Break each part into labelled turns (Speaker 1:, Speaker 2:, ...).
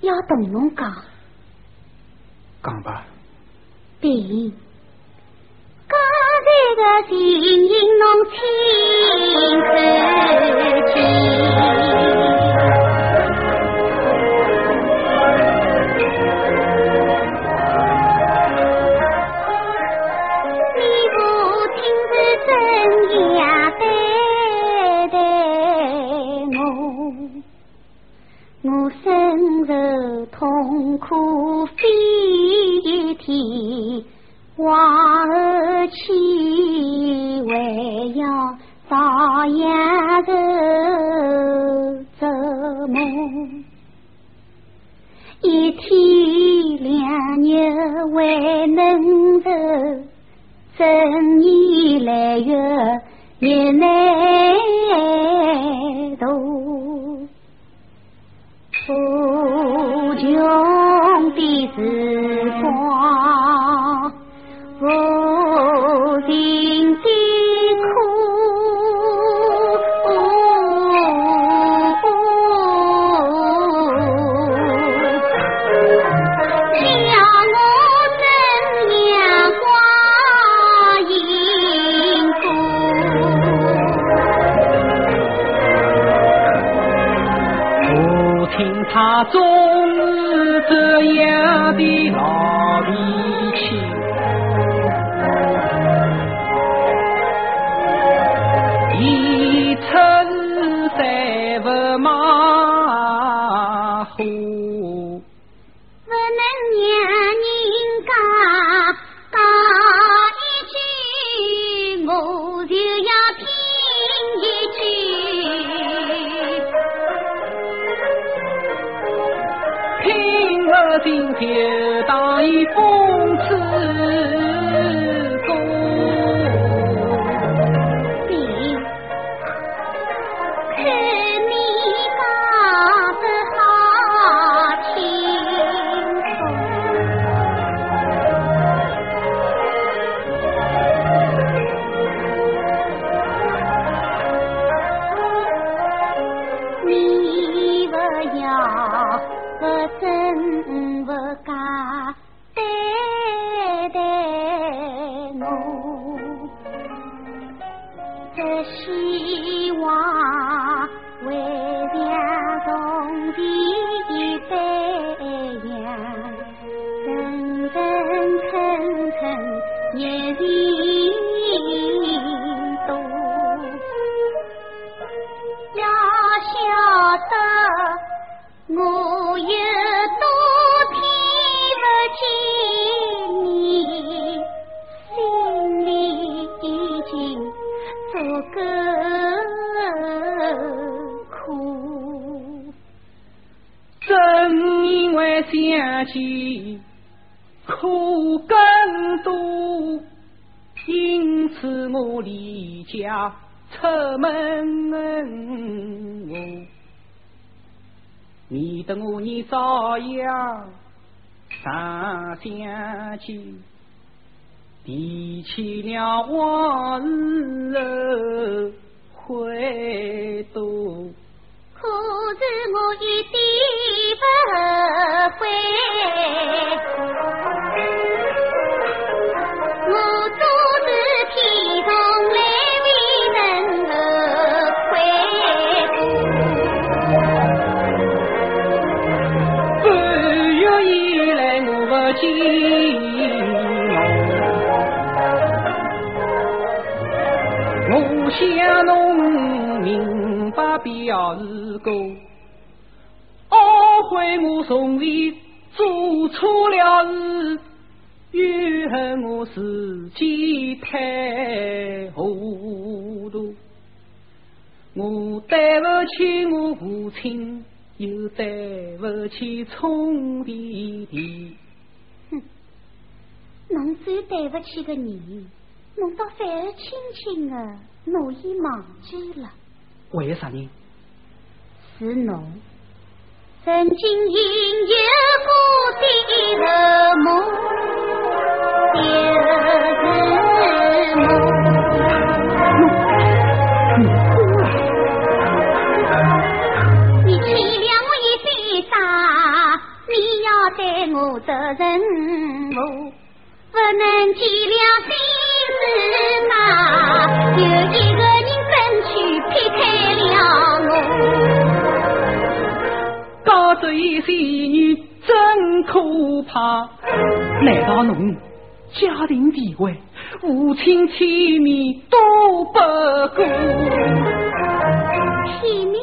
Speaker 1: 要同侬讲。
Speaker 2: 讲吧。
Speaker 1: 对。刚才的情形侬亲自听。痛苦飞天，往而去，还要照样受折磨。一天两日还能受，整年来月日难度。无穷的时
Speaker 2: 总是这样的老脾气，今天当一风刺。想的我你照样常想起，提起了往事回头。
Speaker 1: 可是我一点不后悔，我
Speaker 2: 不见侬，我想侬明白表示。过，懊悔我从前做错了事，怨恨我自己太糊涂。我对不起我父亲，又对不起聪弟弟。
Speaker 1: 最对不起的你，弄到反而轻轻的，我已忘记了。
Speaker 2: 为啥呢？
Speaker 1: 是侬曾经饮酒过的梦，你，你欺了我一鼻子，你要对我负责。不能见了心事嘛，有一个人争取劈开了
Speaker 2: 我。高这一些女真可怕，难道侬家庭地位、父亲体面都不顾？
Speaker 1: 体面？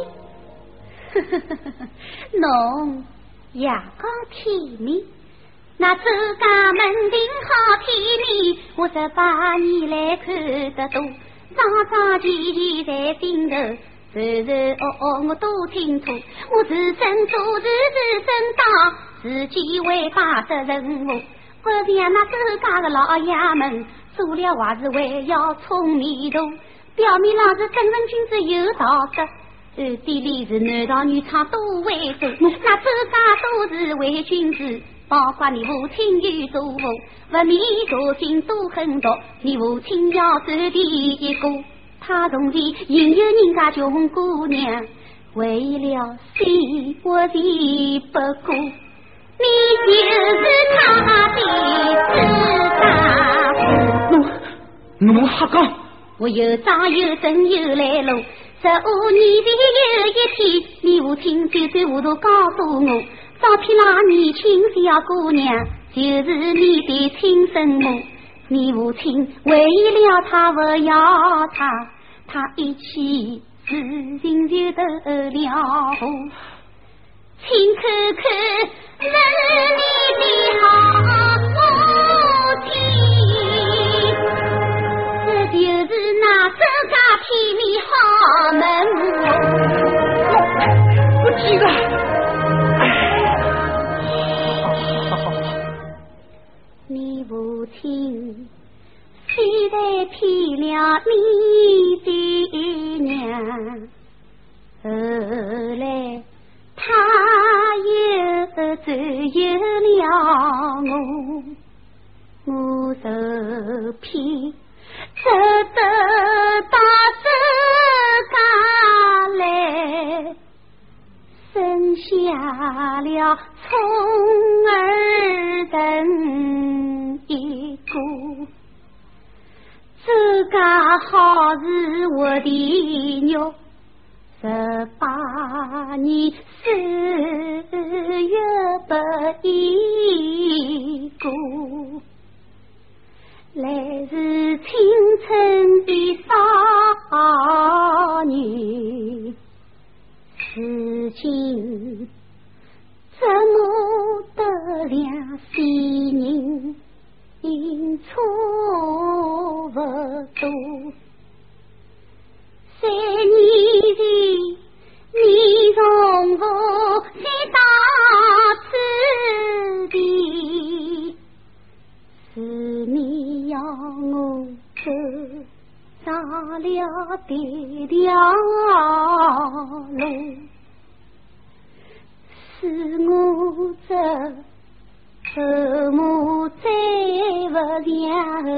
Speaker 1: 呵呵呵呵，侬。也讲体面，那周家门庭好体面，我十八年来看得多，桩桩件件在心头，时时哦哦我都清楚。我自身做事自身当，自己为把责任负，不像那周家的老爷们，做了坏事还要充面头，表面上是正人君子有道德。暗地里是男盗女娼都为主，那周家都是伪君子，包括你父亲与祖父，不免做心都很多。你父亲要走第一个，他从前引诱人家穷姑娘，为了谁我敌不顾，你就是他的自大
Speaker 2: 夫。奴奴瞎讲，
Speaker 1: 我有账有证有来路。十五年的有一天，你父亲走走糊涂告诉我，照片那年轻小姑娘就是你的亲生母。你父亲为了她不要她，他一气之心就得了请看看是你的好母亲，这就是那周家片面好。门，
Speaker 2: 我记得。
Speaker 1: 亲虽然骗了你的娘，后来他又转有了我，我受骗。舍得大自家来，生下了聪儿自家好是我的肉，十八年四月不一个。来自青春的少女，此情怎么得了新人，错不多。三年前，你从父亲到此地，是你。要我走上了这条路，是我走后母再不像后，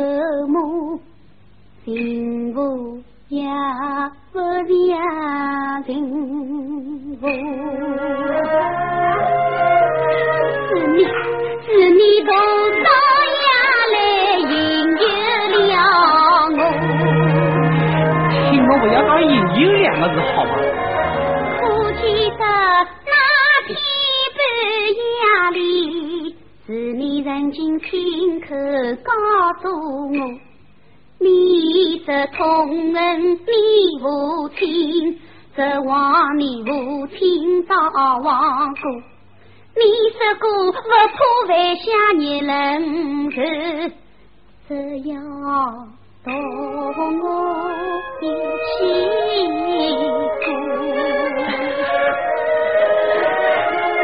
Speaker 1: 幸福也不像幸福，是你是你多少？
Speaker 2: 不要讲“引诱”两个字，好吗？
Speaker 1: 可记得那天半夜里，是你曾经亲口告诉我，你这痛恨你父亲，指望你父亲到亡故。你说过不怕万下孽人头，只要。同我一起过，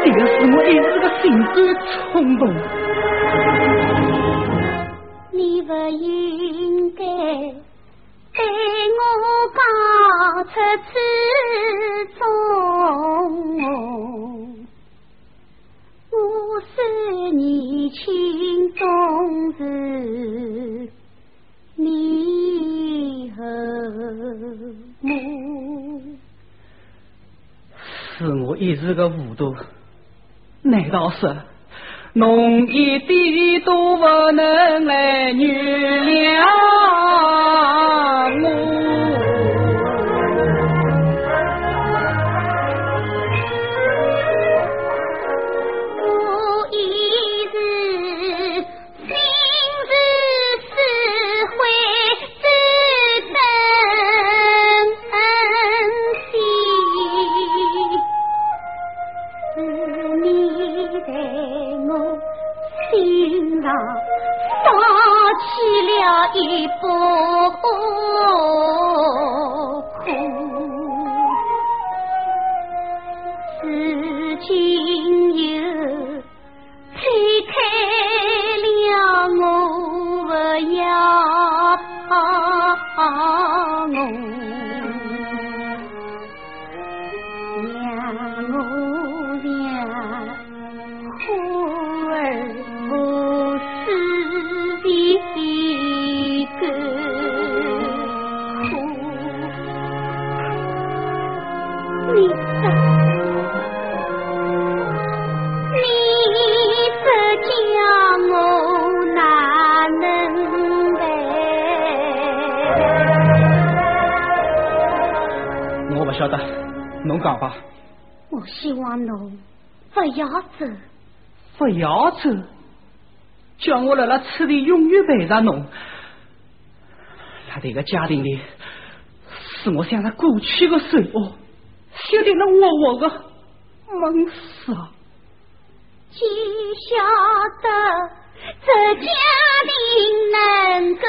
Speaker 2: 这个是我一时的心肝冲动。
Speaker 1: 你不应此种，我是你情中事。你和我，
Speaker 2: 是我一时的糊涂，难道是侬一点都不能来原谅
Speaker 1: 心上烧起了一把
Speaker 2: 侬讲吧。
Speaker 1: 我希望侬不要走，
Speaker 2: 不要走，叫我辣辣此地永远陪着侬。辣这个家庭里，是我想着过去的生活，晓得那活活的闷死啊！
Speaker 1: 只晓得这家庭能够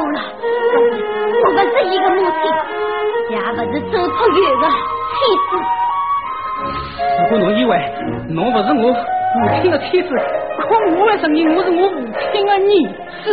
Speaker 1: 我了。我不是一个母亲，也不是周托月的妻子。
Speaker 2: 如果侬以为侬不是我母亲的妻子，可我会承认我是我父亲的儿子。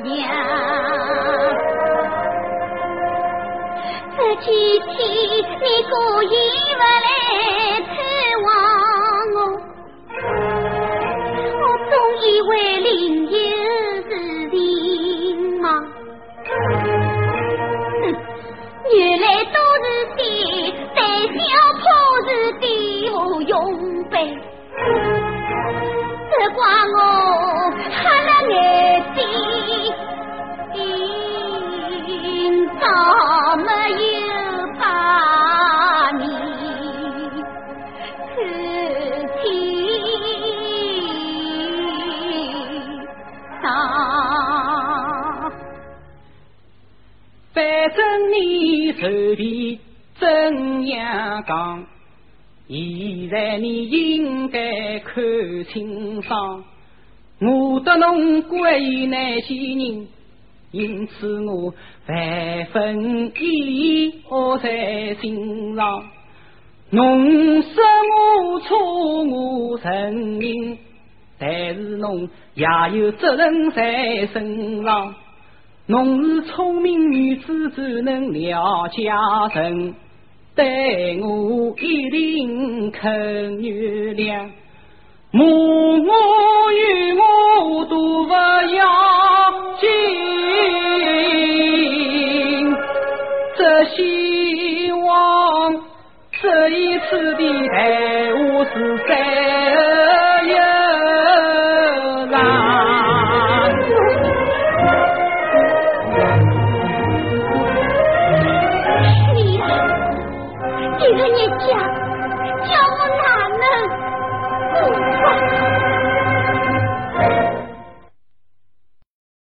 Speaker 1: 娘。这几天你故意不来我没有把你看清。
Speaker 2: 反正你随便怎样讲，现在你应该看清爽。我得侬归于那些人，因此我万分依依我在心上。侬说我错，我承认，但是侬也有责任在身上。侬是聪明女子，只能了家人，对我一定肯原谅。母我与我都不要紧希望这一次的队伍是谁